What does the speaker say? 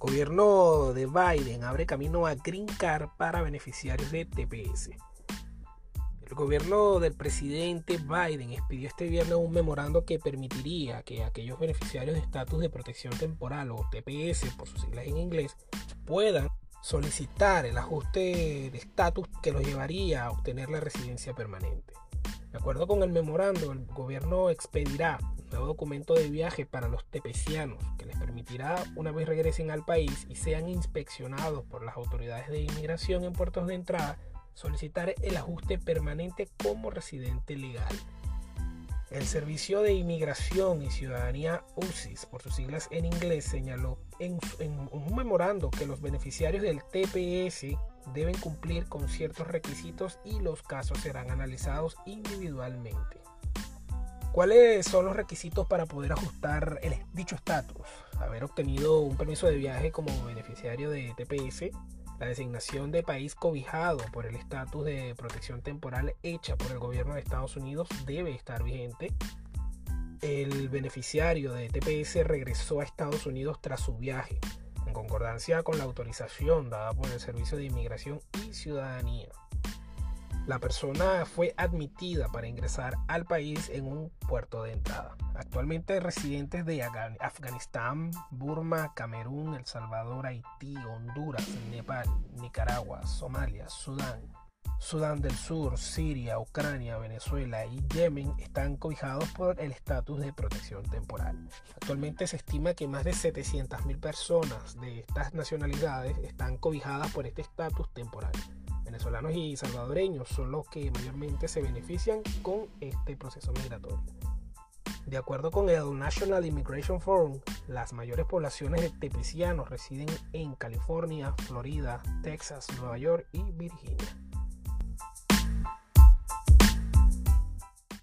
gobierno de Biden abre camino a Green Card para beneficiarios de TPS. El gobierno del presidente Biden expidió este viernes un memorando que permitiría que aquellos beneficiarios de estatus de protección temporal o TPS por sus siglas en inglés puedan solicitar el ajuste de estatus que los llevaría a obtener la residencia permanente. De acuerdo con el memorando, el gobierno expedirá nuevo documento de viaje para los tepecianos que les permitirá, una vez regresen al país y sean inspeccionados por las autoridades de inmigración en puertos de entrada, solicitar el ajuste permanente como residente legal. El Servicio de Inmigración y Ciudadanía UCIS, por sus siglas en inglés, señaló en, un memorando que los beneficiarios del TPS deben cumplir con ciertos requisitos y los casos serán analizados individualmente. ¿Cuáles son los requisitos para poder ajustar el dicho estatus? Haber obtenido un permiso de viaje como beneficiario de TPS, la designación de país cobijado por el estatus de protección temporal hecha por el gobierno de Estados Unidos debe estar vigente. El beneficiario de TPS regresó a Estados Unidos tras su viaje, en concordancia con la autorización dada por el Servicio de Inmigración y Ciudadanía. La persona fue admitida para ingresar al país en un puerto de entrada. Actualmente residentes de Afganistán, Burma, Camerún, El Salvador, Haití, Honduras, Nepal, Nicaragua, Somalia, Sudán, Sudán del Sur, Siria, Ucrania, Venezuela y Yemen están cobijados por el estatus de protección temporal. Actualmente se estima que más de 700.000 personas de estas nacionalidades están cobijadas por este estatus temporal venezolanos y salvadoreños son los que mayormente se benefician con este proceso migratorio. De acuerdo con el National Immigration Forum, las mayores poblaciones de tepecianos residen en California, Florida, Texas, Nueva York y Virginia.